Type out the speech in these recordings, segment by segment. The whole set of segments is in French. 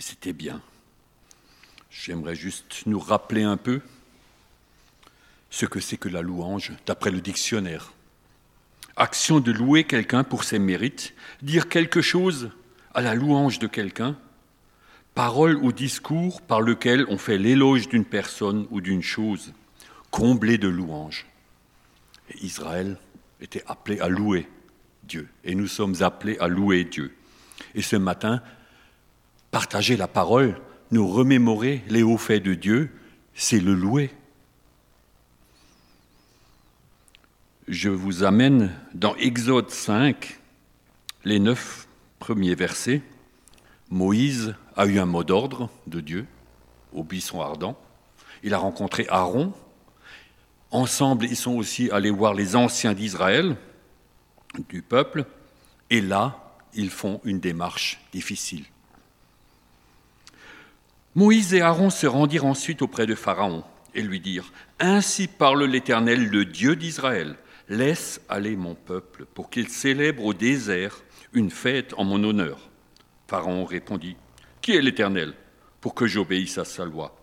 Et c'était bien. J'aimerais juste nous rappeler un peu ce que c'est que la louange, d'après le dictionnaire. Action de louer quelqu'un pour ses mérites, dire quelque chose à la louange de quelqu'un, parole ou discours par lequel on fait l'éloge d'une personne ou d'une chose, comblé de louanges. Et Israël était appelé à louer Dieu, et nous sommes appelés à louer Dieu. Et ce matin, partager la parole, nous remémorer les hauts faits de Dieu, c'est le louer. Je vous amène dans Exode 5, les neuf premiers versets. Moïse a eu un mot d'ordre de Dieu au buisson ardent. Il a rencontré Aaron. Ensemble, ils sont aussi allés voir les anciens d'Israël, du peuple. Et là, ils font une démarche difficile. Moïse et Aaron se rendirent ensuite auprès de Pharaon et lui dirent, Ainsi parle l'Éternel, le Dieu d'Israël, laisse aller mon peuple pour qu'il célèbre au désert une fête en mon honneur. Pharaon répondit, Qui est l'Éternel pour que j'obéisse à sa loi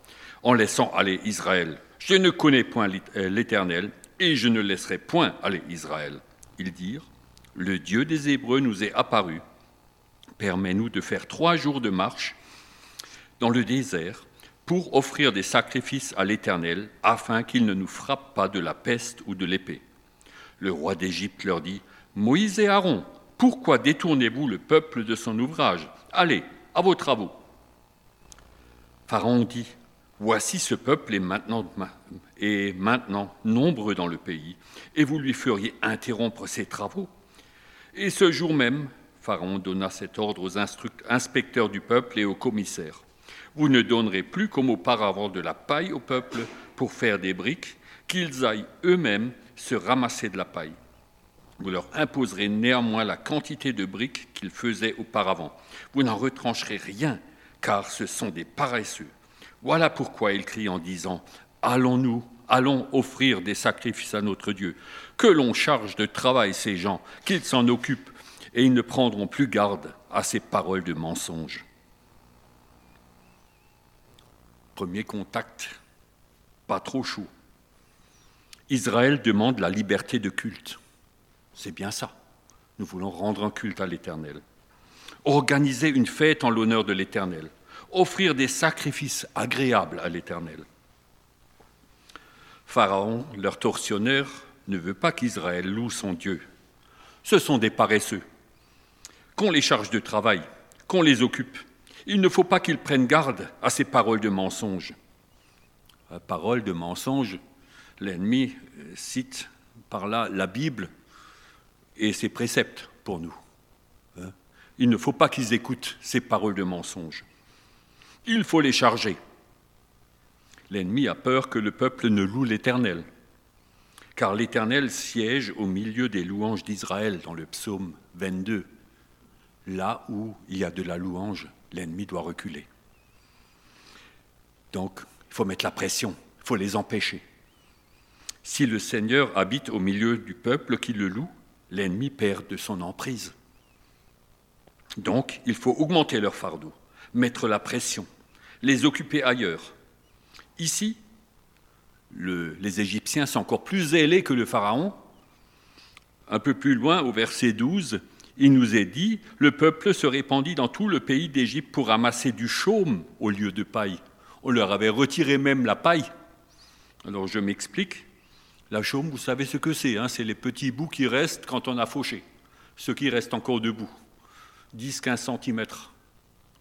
En laissant aller Israël, je ne connais point l'Éternel et je ne laisserai point aller Israël. Ils dirent, Le Dieu des Hébreux nous est apparu. Permets-nous de faire trois jours de marche dans le désert pour offrir des sacrifices à l'Éternel, afin qu'il ne nous frappe pas de la peste ou de l'épée. Le roi d'Égypte leur dit, Moïse et Aaron, pourquoi détournez-vous le peuple de son ouvrage? Allez, à vos travaux. Pharaon dit, Voici ce peuple est maintenant, est maintenant nombreux dans le pays, et vous lui feriez interrompre ses travaux. Et ce jour même, Pharaon donna cet ordre aux inspecteurs du peuple et aux commissaires. Vous ne donnerez plus comme auparavant de la paille au peuple pour faire des briques, qu'ils aillent eux-mêmes se ramasser de la paille. Vous leur imposerez néanmoins la quantité de briques qu'ils faisaient auparavant. Vous n'en retrancherez rien, car ce sont des paresseux. Voilà pourquoi il crie en disant Allons-nous, allons offrir des sacrifices à notre Dieu. Que l'on charge de travail ces gens, qu'ils s'en occupent, et ils ne prendront plus garde à ces paroles de mensonge. Premier contact, pas trop chaud. Israël demande la liberté de culte. C'est bien ça. Nous voulons rendre un culte à l'Éternel. Organiser une fête en l'honneur de l'Éternel. Offrir des sacrifices agréables à l'Éternel. Pharaon, leur tortionnaire, ne veut pas qu'Israël loue son Dieu. Ce sont des paresseux. Qu'on les charge de travail, qu'on les occupe. Il ne faut pas qu'ils prennent garde à ces paroles de mensonge. Paroles de mensonge, l'ennemi cite par là la Bible et ses préceptes pour nous. Hein. Il ne faut pas qu'ils écoutent ces paroles de mensonge. Il faut les charger. L'ennemi a peur que le peuple ne loue l'Éternel, car l'Éternel siège au milieu des louanges d'Israël dans le psaume 22. Là où il y a de la louange, l'ennemi doit reculer. Donc, il faut mettre la pression, il faut les empêcher. Si le Seigneur habite au milieu du peuple qui le loue, l'ennemi perd de son emprise. Donc, il faut augmenter leur fardeau, mettre la pression, les occuper ailleurs. Ici, les Égyptiens sont encore plus zélés que le Pharaon. Un peu plus loin, au verset 12, il nous est dit, le peuple se répandit dans tout le pays d'Égypte pour ramasser du chaume au lieu de paille. On leur avait retiré même la paille. Alors je m'explique. La chaume, vous savez ce que c'est, hein c'est les petits bouts qui restent quand on a fauché, ceux qui restent encore debout. 10-15 cm.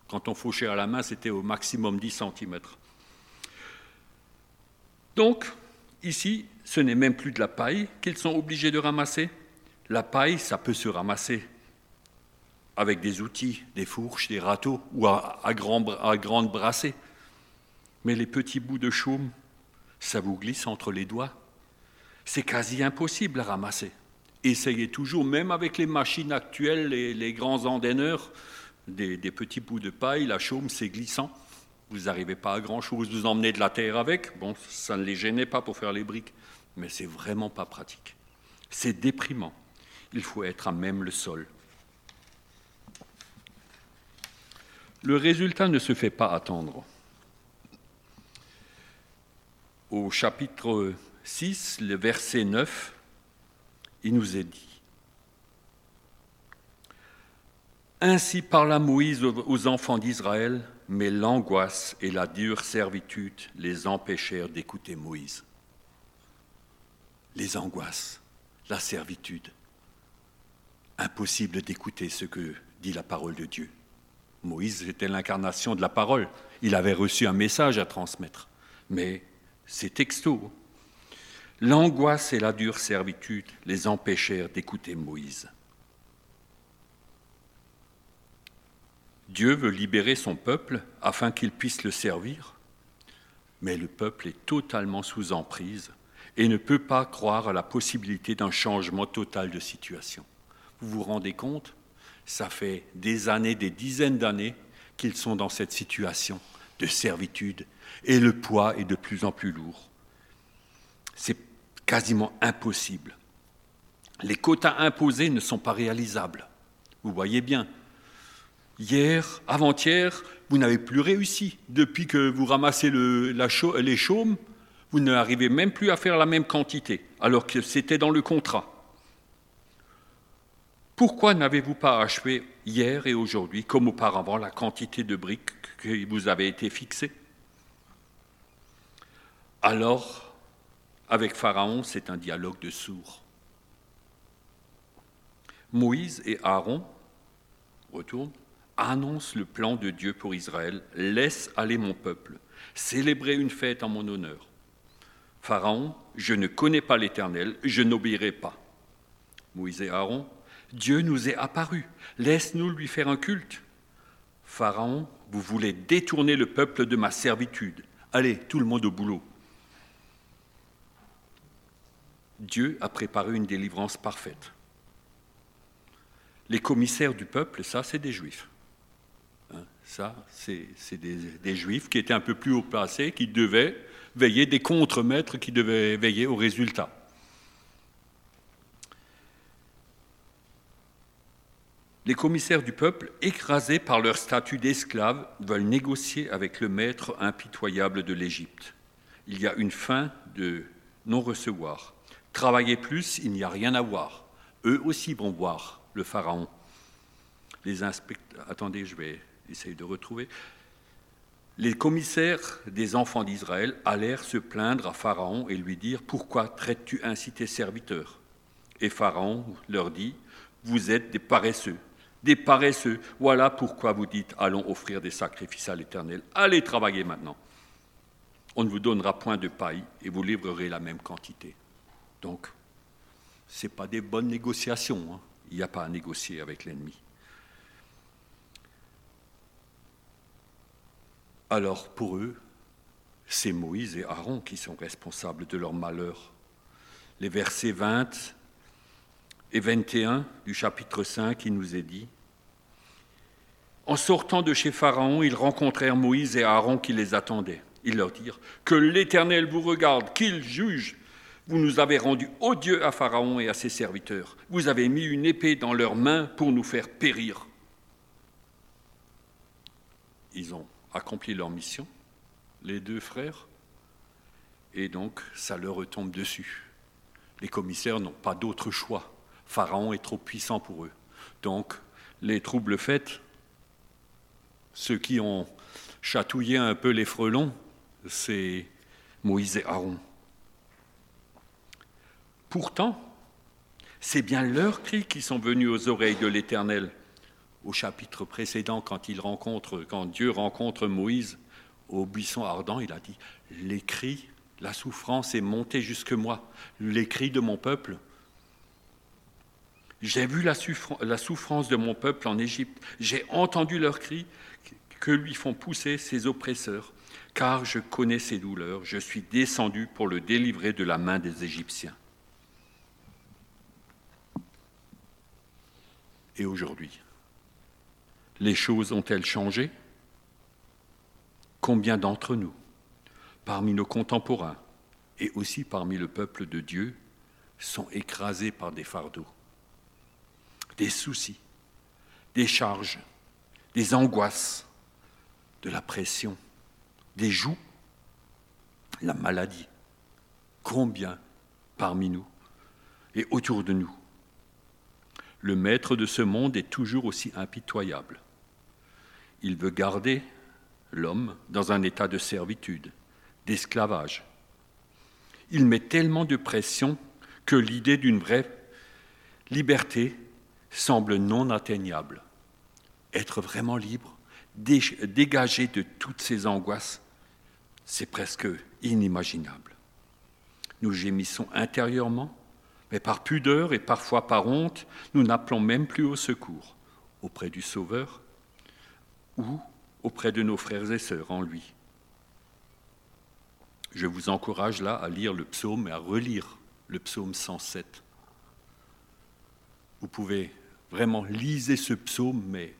Quand on fauchait à la main, c'était au maximum 10 cm. Donc, ici, ce n'est même plus de la paille qu'ils sont obligés de ramasser. La paille, ça peut se ramasser avec des outils, des fourches, des râteaux ou à, à, à grande brassée. Mais les petits bouts de chaume, ça vous glisse entre les doigts c'est quasi impossible à ramasser. Essayez toujours, même avec les machines actuelles, les, grands endaineurs, des, des, petits bouts de paille, la chaume, c'est glissant. Vous n'arrivez pas à grand-chose, vous emmenez de la terre avec. Bon, ça ne les gênait pas pour faire les briques, mais c'est vraiment pas pratique. C'est déprimant. Il faut être à même le sol. Le résultat ne se fait pas attendre. Au chapitre 6, le verset 9, il nous est dit Ainsi parla Moïse aux enfants d'Israël, mais l'angoisse et la dure servitude les empêchèrent d'écouter Moïse. Les angoisses, la servitude. Impossible d'écouter ce que dit la parole de Dieu. Moïse était l'incarnation de la parole. Il avait reçu un message à transmettre. Mais c'est texto. L'angoisse et la dure servitude les empêchèrent d'écouter Moïse. Dieu veut libérer son peuple afin qu'il puisse le servir, mais le peuple est totalement sous emprise et ne peut pas croire à la possibilité d'un changement total de situation. Vous vous rendez compte? Ça fait des années, des dizaines d'années qu'ils sont dans cette situation de servitude et le poids est de plus en plus lourd. C'est quasiment impossible. Les quotas imposés ne sont pas réalisables. Vous voyez bien, Hier, avant-hier, vous n'avez plus réussi. Depuis que vous ramassez les chaumes, vous n'arrivez même plus à faire la même quantité, alors que c'était dans le contrat. Pourquoi n'avez-vous pas achevé hier et aujourd'hui, comme auparavant, la quantité de briques qui vous avait été fixée Alors, avec Pharaon, c'est un dialogue de sourds. Moïse et Aaron retournent annonce le plan de Dieu pour Israël, laisse aller mon peuple, célébrer une fête en mon honneur. Pharaon, je ne connais pas l'Éternel, je n'obéirai pas. Moïse et Aaron, Dieu nous est apparu, laisse-nous lui faire un culte. Pharaon, vous voulez détourner le peuple de ma servitude. Allez, tout le monde au boulot. Dieu a préparé une délivrance parfaite. Les commissaires du peuple, ça, c'est des juifs. Ça, c'est des, juifs qui étaient un peu plus haut placés, qui devaient veiller, des contremaîtres qui devaient veiller au résultat. Les commissaires du peuple, écrasés par leur statut d'esclaves, veulent négocier avec le maître impitoyable de l'Égypte. Il y a une fin de non-recevoir. Travailler plus, il n'y a rien à voir. Eux aussi vont voir le Pharaon. Les inspecteurs. Attendez, je vais essaye de retrouver. Les commissaires des enfants d'Israël allèrent se plaindre à Pharaon et lui dire Pourquoi traites-tu ainsi tes serviteurs? Et Pharaon leur dit Vous êtes des paresseux, des paresseux. Voilà pourquoi vous dites Allons offrir des sacrifices à l'Éternel. Allez travailler maintenant. On ne vous donnera point de paille et vous livrerez la même quantité. Donc, ce n'est pas des bonnes négociations. Hein. Il n'y a pas à négocier avec l'ennemi. alors pour eux, c'est Moïse et Aaron qui sont responsables de leur malheur. Les versets 20 et 21 du chapitre 5, il nous est dit, En sortant de chez Pharaon, ils rencontrèrent Moïse et Aaron qui les attendaient. Ils leur dirent, Que l'Éternel vous regarde, qu'il juge. Vous nous avez rendus odieux à Pharaon et à ses serviteurs. Vous avez mis une épée dans leurs mains pour nous faire périr. Ils ont accompli leur mission, les deux frères, et donc ça leur retombe dessus. Les commissaires n'ont pas d'autre choix. Pharaon est trop puissant pour eux. Donc, les troubles faits, ceux qui ont chatouillé un peu les frelons, c'est Moïse et Aaron. Pourtant, c'est bien leurs cris qui sont venus aux oreilles de l'Éternel au chapitre précédent, quand, Dieu rencontre Moïse au buisson ardent, il a dit, les cris, la souffrance est montée jusque moi, les cris de mon peuple. J'ai vu la, souffrance de mon peuple en Égypte, j'ai entendu leurs cris que lui font pousser ses oppresseurs, car je connais ses douleurs, je suis descendu pour le délivrer de la main des Égyptiens. Et aujourd'hui, les choses ont-elles changé? Combien d'entre nous, parmi nos contemporains et aussi parmi le peuple de Dieu, sont écrasés par des fardeaux, des soucis, des charges, des angoisses, de la pression, des joues, la maladie. Combien parmi nous et autour de nous Le maître de ce monde est toujours aussi impitoyable. Il veut garder l'homme dans un état de servitude, d'esclavage. Il met tellement de pression que l'idée d'une vraie liberté semble non atteignable. Être vraiment libre, dégagé de toutes ces angoisses, c'est presque inimaginable. Nous gémissons intérieurement, mais par pudeur et parfois par honte, nous n'appelons même plus au secours auprès du Sauveur ou auprès de nos frères et sœurs en lui. Je vous encourage là à lire le psaume et à relire le psaume 107. Vous pouvez vraiment liser ce psaume, mais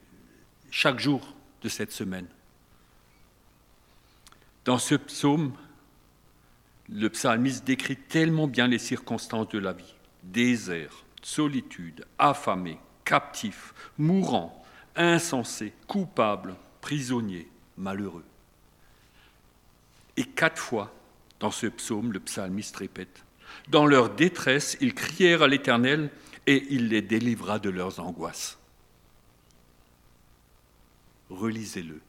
chaque jour de cette semaine. Dans ce psaume, le psalmiste décrit tellement bien les circonstances de la vie. Désert, solitude, affamé, captif, mourant, insensé, coupable, prisonnier, malheureux. Et quatre fois, dans ce psaume, le psalmiste répète, Dans leur détresse, ils crièrent à l'Éternel et il les délivra de leurs angoisses. Relisez-le.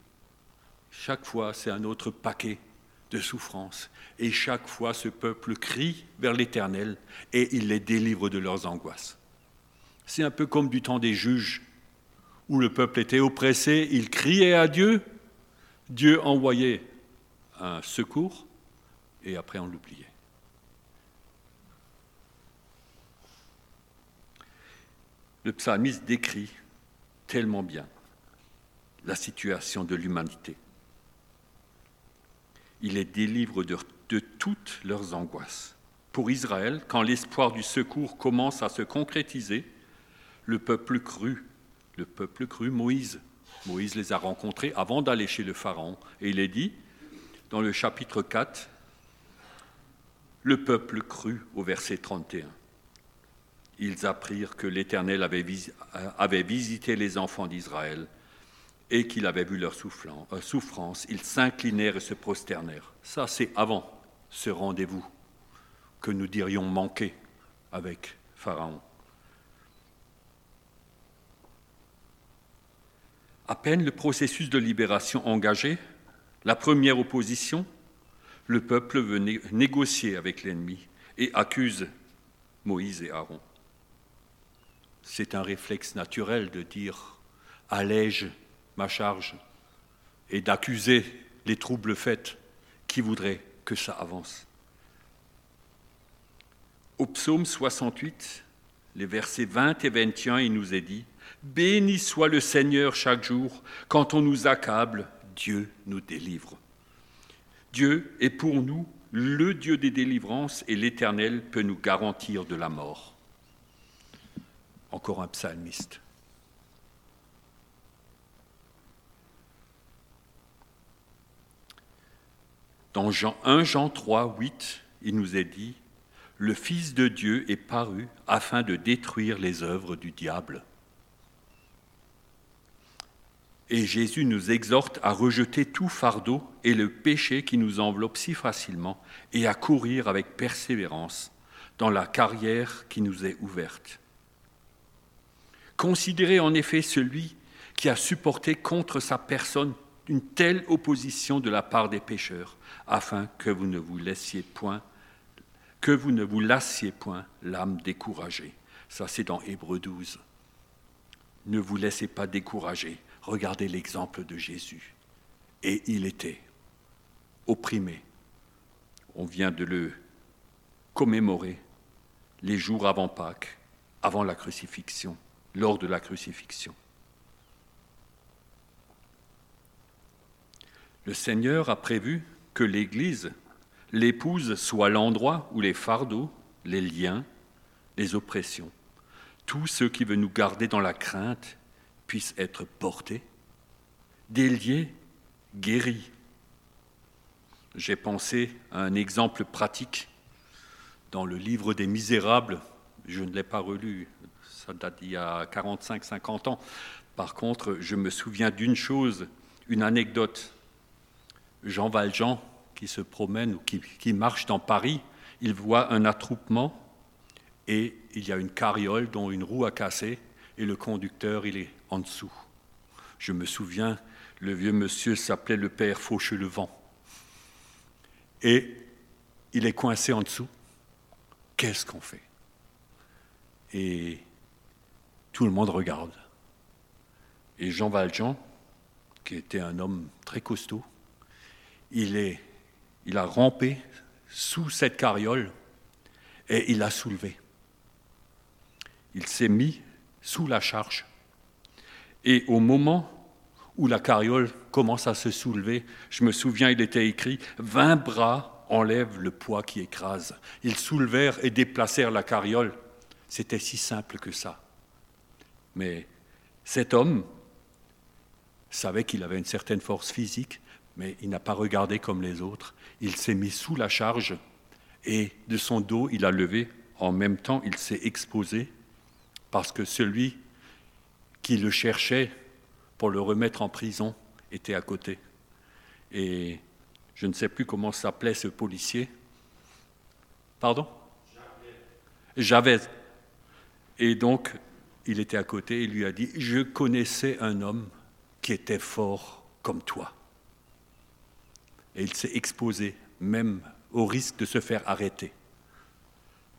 Chaque fois, c'est un autre paquet de souffrance. Et chaque fois, ce peuple crie vers l'Éternel et il les délivre de leurs angoisses. C'est un peu comme du temps des juges, où le peuple était oppressé, il criait à Dieu, Dieu envoyait un secours, et après on l'oubliait. Le psalmiste décrit tellement bien la situation de l'humanité il les délivre de, toutes leurs angoisses. Pour Israël, quand l'espoir du secours commence à se concrétiser, le peuple cru, le peuple cru Moïse. Moïse les a rencontrés avant d'aller chez le Pharaon. Et il est dit, dans le chapitre 4, le peuple cru au verset 31. Ils apprirent que l'Éternel avait visité les enfants d'Israël et qu'il avait vu leur euh, souffrance, ils s'inclinèrent et se prosternèrent. Ça, c'est avant ce rendez-vous que nous dirions manquer avec Pharaon. À peine le processus de libération engagé, la première opposition, le peuple veut négocier avec l'ennemi et accuse Moïse et Aaron. C'est un réflexe naturel de dire allège ma charge est d'accuser les troubles faits qui voudraient que ça avance. Au psaume 68, les versets 20 et 21, il nous est dit Béni soit le Seigneur chaque jour, quand on nous accable, Dieu nous délivre. Dieu est pour nous le Dieu des délivrances et l'Éternel peut nous garantir de la mort. Encore un psalmiste. Dans Jean, 1 Jean 3, 8, il nous est dit, Le Fils de Dieu est paru afin de détruire les œuvres du diable. Et Jésus nous exhorte à rejeter tout fardeau et le péché qui nous enveloppe si facilement et à courir avec persévérance dans la carrière qui nous est ouverte. Considérez en effet celui qui a supporté contre sa personne une telle opposition de la part des pécheurs, afin que vous ne vous laissiez point, que vous ne vous lassiez point l'âme découragée. Ça, c'est dans Hébreu 12. Ne vous laissez pas décourager. Regardez l'exemple de Jésus. Et il était opprimé. On vient de le commémorer les jours avant Pâques, avant la crucifixion, lors de la crucifixion. Le Seigneur a prévu que l'Église, l'épouse, soit l'endroit où les fardeaux, les liens, les oppressions, tout ce qui veut nous garder dans la crainte puissent être portés, déliés, guéris. J'ai pensé à un exemple pratique dans le livre des Misérables. Je ne l'ai pas relu, ça date d'il y a 45-50 ans. Par contre, je me souviens d'une chose, une anecdote Jean Valjean, qui se promène ou qui, marche dans Paris, il voit un attroupement et il y a une carriole dont une roue a cassé et le conducteur, il est en dessous. Je me souviens, le vieux monsieur s'appelait le père Fauchelevent. Et il est coincé en dessous. Qu'est-ce qu'on fait? Et tout le monde regarde. Et Jean Valjean, qui était un homme très costaud, il, est, il a rampé sous cette carriole et il l'a soulevé. Il s'est mis sous la charge. Et au moment où la carriole commence à se soulever, je me souviens, il était écrit Vingt bras enlèvent le poids qui écrase. Ils soulevèrent et déplacèrent la carriole. C'était si simple que ça. Mais cet homme savait qu'il avait une certaine force physique, mais il n'a pas regardé comme les autres. Il s'est mis sous la charge et de son dos, il a levé. En même temps, il s'est exposé parce que celui qui le cherchait pour le remettre en prison était à côté. Et je ne sais plus comment s'appelait ce policier. Pardon? Javez. Et donc, il était à côté et lui a dit, je connaissais un homme qui était fort comme toi. Et il s'est exposé, même au risque de se faire arrêter.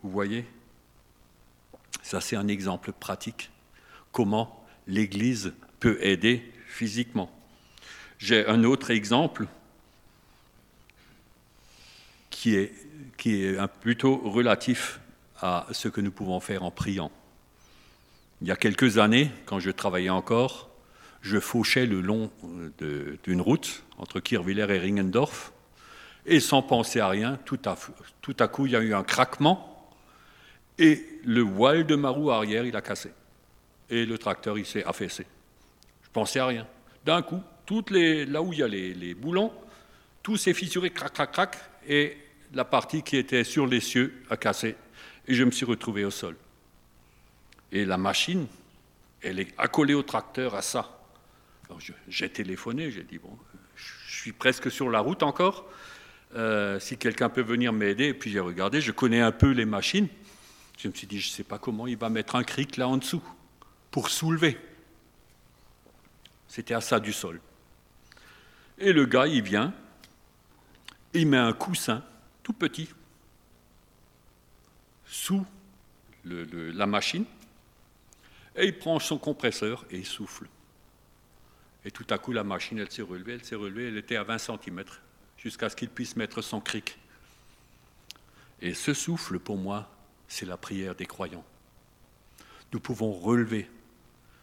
Vous voyez Ça, c'est un exemple pratique. Comment l'Église peut aider physiquement. J'ai un autre exemple qui est, qui est plutôt relatif à ce que nous pouvons faire en priant. Il y a quelques années, quand je travaillais encore, je fauchais le long d'une route entre Kirwiller et Ringendorf, et sans penser à rien, tout à, tout à coup, il y a eu un craquement, et le voile de ma roue arrière, il a cassé. Et le tracteur, il s'est affaissé. Je pensais à rien. D'un coup, toutes les, là où il y a les, les boulons, tout s'est fissuré, crac, crac, crac, et la partie qui était sur les cieux a cassé. Et je me suis retrouvé au sol. Et la machine, elle est accolée au tracteur à ça. J'ai téléphoné, j'ai dit, bon, je suis presque sur la route encore, euh, si quelqu'un peut venir m'aider. Et puis j'ai regardé, je connais un peu les machines. Je me suis dit, je ne sais pas comment il va mettre un cric là en dessous pour soulever. C'était à ça du sol. Et le gars, il vient, il met un coussin tout petit sous la machine, et il prend son compresseur et il souffle. Et tout à coup, la machine, elle s'est relevée, elle s'est relevée, elle était à 20 cm, jusqu'à ce qu'il puisse mettre son cric. Et ce souffle, pour moi, c'est la prière des croyants. Nous pouvons relever,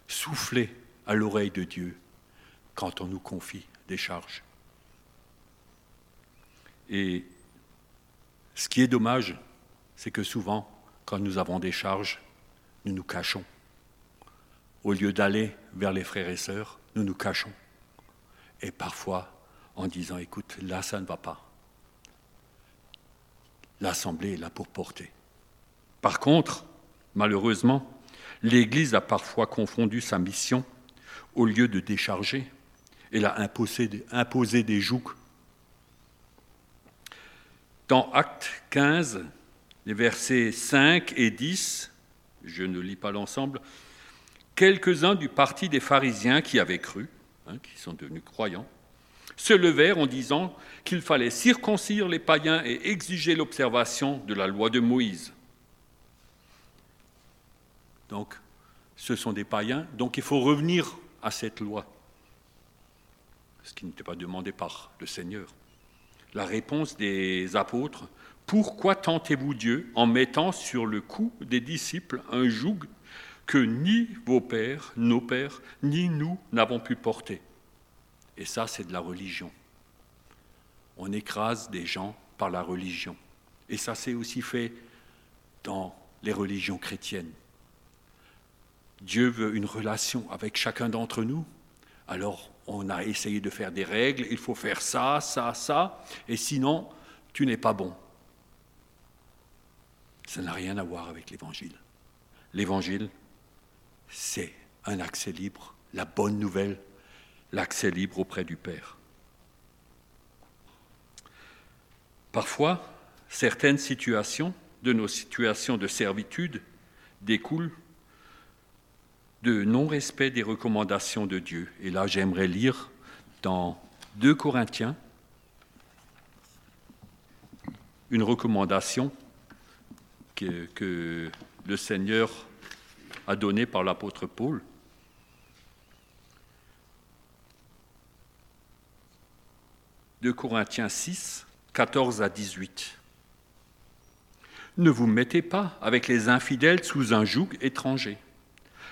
souffler à l'oreille de Dieu quand on nous confie des charges. Et ce qui est dommage, c'est que souvent, quand nous avons des charges, nous nous cachons. Au lieu d'aller vers les frères et sœurs, nous nous cachons. Et parfois, en disant, écoute, là, ça ne va pas. L'Assemblée est là pour porter. Par contre, malheureusement, l'Église a parfois confondu sa mission, au lieu de décharger, elle a imposé, des jougs. Dans Acte 15, les versets 5 et 10, je ne lis pas l'ensemble, quelques-uns du parti des pharisiens qui avaient cru, hein, qui sont devenus croyants, se levèrent en disant qu'il fallait circoncire les païens et exiger l'observation de la loi de Moïse. Donc, ce sont des païens, donc il faut revenir à cette loi, ce qui n'était pas demandé par le Seigneur. La réponse des apôtres, pourquoi tentez-vous Dieu en mettant sur le cou des disciples un joug que ni vos pères, nos pères, ni nous n'avons pu porter. Et ça, c'est de la religion. On écrase des gens par la religion. Et ça s'est aussi fait dans les religions chrétiennes. Dieu veut une relation avec chacun d'entre nous. Alors, on a essayé de faire des règles, il faut faire ça, ça, ça, et sinon, tu n'es pas bon. Ça n'a rien à voir avec l'Évangile. L'Évangile, c'est un accès libre, la bonne nouvelle, l'accès libre auprès du Père. Parfois, certaines situations, de nos situations de servitude, découlent de non-respect des recommandations de Dieu. Et là, j'aimerais lire dans 2 Corinthiens une recommandation que, que le Seigneur a donnée par l'apôtre Paul. De Corinthiens 6, 14 à 18. Ne vous mettez pas avec les infidèles sous un joug étranger.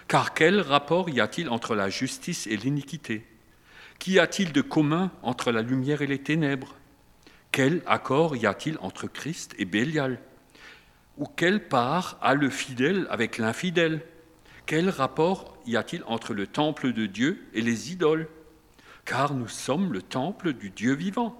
Car quel rapport y a-t-il entre la justice et l'iniquité? Qu'y a-t-il de commun entre la lumière et les ténèbres? Quel accord y a-t-il entre Christ et Bélial? Ou quelle part a le fidèle avec l'infidèle? Quel rapport y a-t-il entre le temple de Dieu et les idoles? Car nous sommes le temple du Dieu vivant.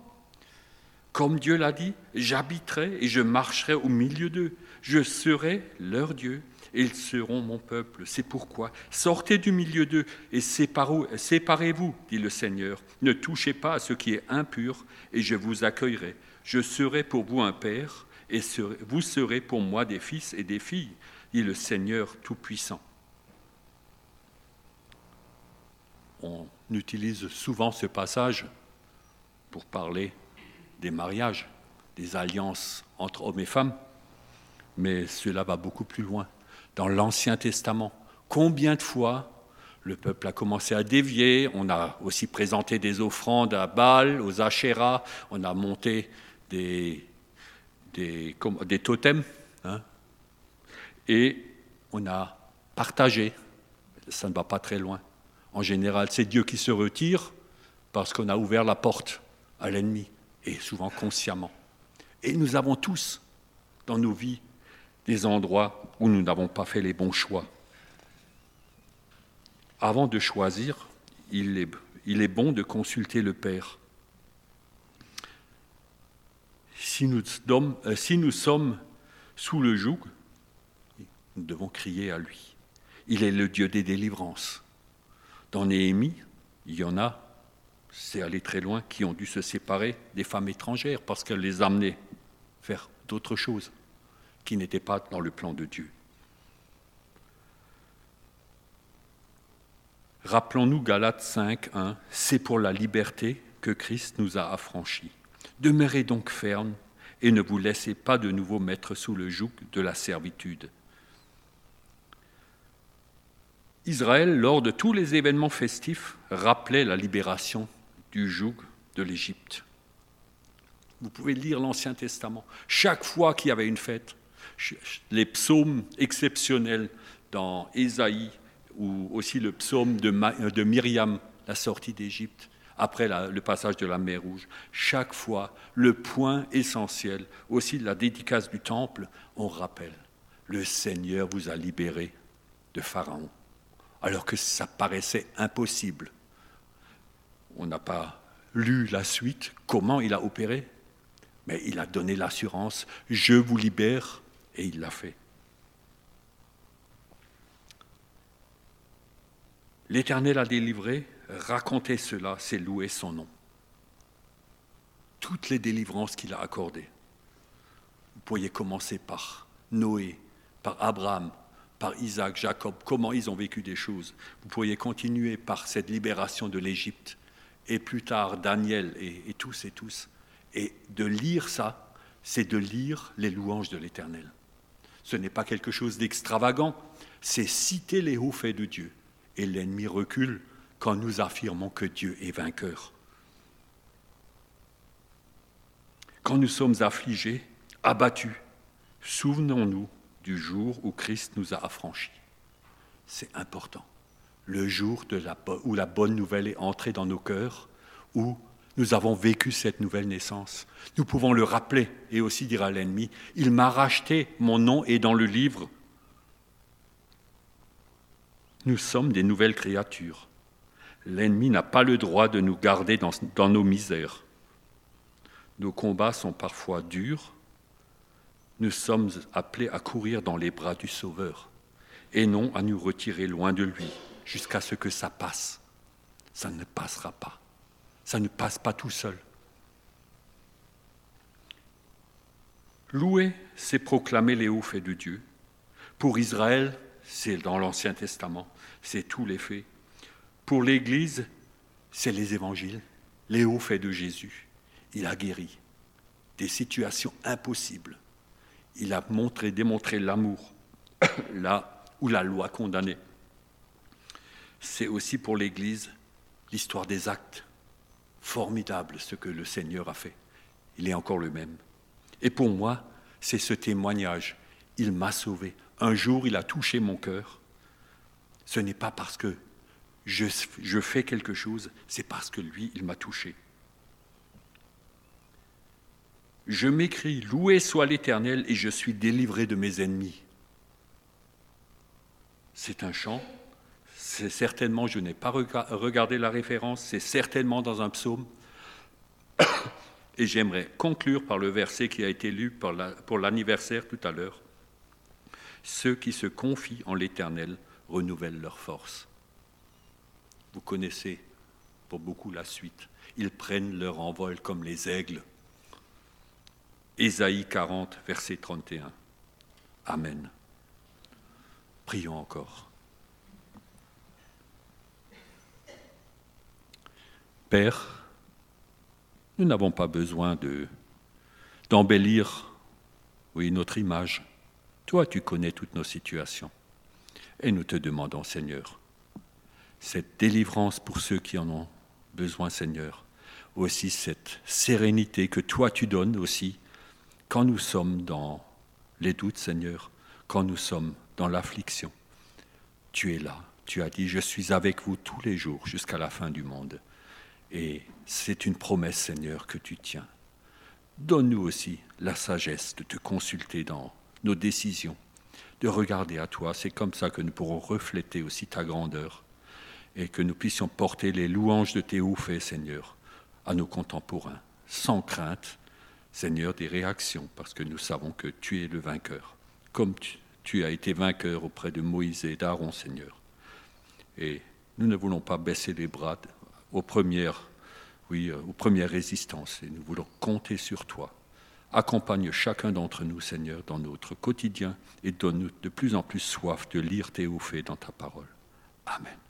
Comme Dieu l'a dit, j'habiterai et je marcherai au milieu d'eux. Je serai leur Dieu et ils seront mon peuple. C'est pourquoi sortez du milieu d'eux et séparez-vous, dit le Seigneur. Ne touchez pas à ce qui est impur et je vous accueillerai. Je serai pour vous un père et vous serez pour moi des fils et des filles, dit le Seigneur Tout-Puissant. On utilise souvent ce passage pour parler des mariages, des alliances entre hommes et femmes, mais cela va beaucoup plus loin. Dans l'Ancien Testament, combien de fois le peuple a commencé à dévier, on a aussi présenté des offrandes à Baal, aux Asherah, on a monté des totems, hein, et on a partagé. Ça ne va pas très loin. En général, c'est Dieu qui se retire parce qu'on a ouvert la porte à l'ennemi et souvent consciemment. Et nous avons tous dans nos vies des endroits où nous n'avons pas fait les bons choix. Avant de choisir, il est, bon de consulter le Père. Euh, si nous sommes sous le joug, nous devons crier à lui. Il est le Dieu des délivrances. Dans Néhémie, il y en a c'est aller très loin, qui ont dû se séparer des femmes étrangères parce qu'elles les amenaient faire d'autres choses qui n'étaient pas dans le plan de Dieu. Rappelons-nous Galates 5, 1, c'est pour la liberté que Christ nous a affranchis. Demeurez donc fermes et ne vous laissez pas de nouveau mettre sous le joug de la servitude. Israël, lors de tous les événements festifs, rappelait la libération du joug de l'Égypte. Vous pouvez lire l'Ancien Testament. Chaque fois qu'il y avait une fête, les psaumes exceptionnels dans Ésaïe ou aussi le psaume de, de Myriam, la sortie d'Égypte, après le passage de la mer Rouge. Chaque fois, le point essentiel, aussi la dédicace du temple, on rappelle, le Seigneur vous a libéré de Pharaon, alors que ça paraissait impossible on n'a pas lu la suite, comment il a opéré, mais il a donné l'assurance, je vous libère, et il l'a fait. L'Éternel a délivré, raconter cela, c'est louer son nom. Toutes les délivrances qu'il a accordées. Vous pourriez commencer par Noé, par Abraham, par Isaac, Jacob, comment ils ont vécu des choses. Vous pourriez continuer par cette libération de l'Égypte, et plus tard Daniel et, tous et tous. Et de lire ça, c'est de lire les louanges de l'Éternel. Ce n'est pas quelque chose d'extravagant, c'est citer les hauts faits de Dieu. Et l'ennemi recule quand nous affirmons que Dieu est vainqueur. Quand nous sommes affligés, abattus, souvenons-nous du jour où Christ nous a affranchis. C'est important le jour où la bonne nouvelle est entrée dans nos cœurs, où nous avons vécu cette nouvelle naissance. Nous pouvons le rappeler et aussi dire à l'ennemi, il m'a racheté, mon nom est dans le livre. Nous sommes des nouvelles créatures. L'ennemi n'a pas le droit de nous garder dans nos misères. Nos combats sont parfois durs. Nous sommes appelés à courir dans les bras du Sauveur et non à nous retirer loin de lui jusqu'à ce que ça passe. Ça ne passera pas. Ça ne passe pas tout seul. Louer, c'est proclamer les hauts faits de Dieu. Pour Israël, c'est dans l'Ancien Testament, c'est tous les faits. Pour l'Église, c'est les évangiles, les hauts faits de Jésus. Il a guéri des situations impossibles. Il a montré, démontré l'amour là où la loi condamnait. C'est aussi pour l'Église l'histoire des actes. Formidable ce que le Seigneur a fait. Il est encore le même. Et pour moi, c'est ce témoignage. Il m'a sauvé. Un jour, il a touché mon cœur. Ce n'est pas parce que je, je fais quelque chose, c'est parce que lui, il m'a touché. Je m'écris, loué soit l'Éternel, et je suis délivré de mes ennemis. C'est un chant. C'est certainement, je n'ai pas regardé la référence, c'est certainement dans un psaume. Et j'aimerais conclure par le verset qui a été lu pour l'anniversaire tout à l'heure. Ceux qui se confient en l'Éternel renouvellent leur force. Vous connaissez pour beaucoup la suite. Ils prennent leur envol comme les aigles. Ésaïe 40, verset 31. Amen. Prions encore. Père, nous n'avons pas besoin de, d'embellir oui, notre image. Toi, tu connais toutes nos situations. Et nous te demandons, Seigneur, cette délivrance pour ceux qui en ont besoin, Seigneur, aussi cette sérénité que toi tu donnes aussi quand nous sommes dans les doutes, Seigneur, quand nous sommes dans l'affliction. Tu es là, tu as dit, je suis avec vous tous les jours jusqu'à la fin du monde. Et c'est une promesse, Seigneur, que tu tiens. Donne-nous aussi la sagesse de te consulter dans nos décisions, de regarder à toi. C'est comme ça que nous pourrons refléter aussi ta grandeur et que nous puissions porter les louanges de tes hauts faits, Seigneur, à nos contemporains, sans crainte, Seigneur, des réactions, parce que nous savons que tu es le vainqueur, comme tu, as été vainqueur auprès de Moïse et d'Aaron, Seigneur. Et nous ne voulons pas baisser les bras aux premières, oui, euh, aux premières résistances, et nous voulons compter sur toi. Accompagne chacun d'entre nous, Seigneur, dans notre quotidien et donne-nous de plus en plus soif de lire tes faits dans ta parole. Amen.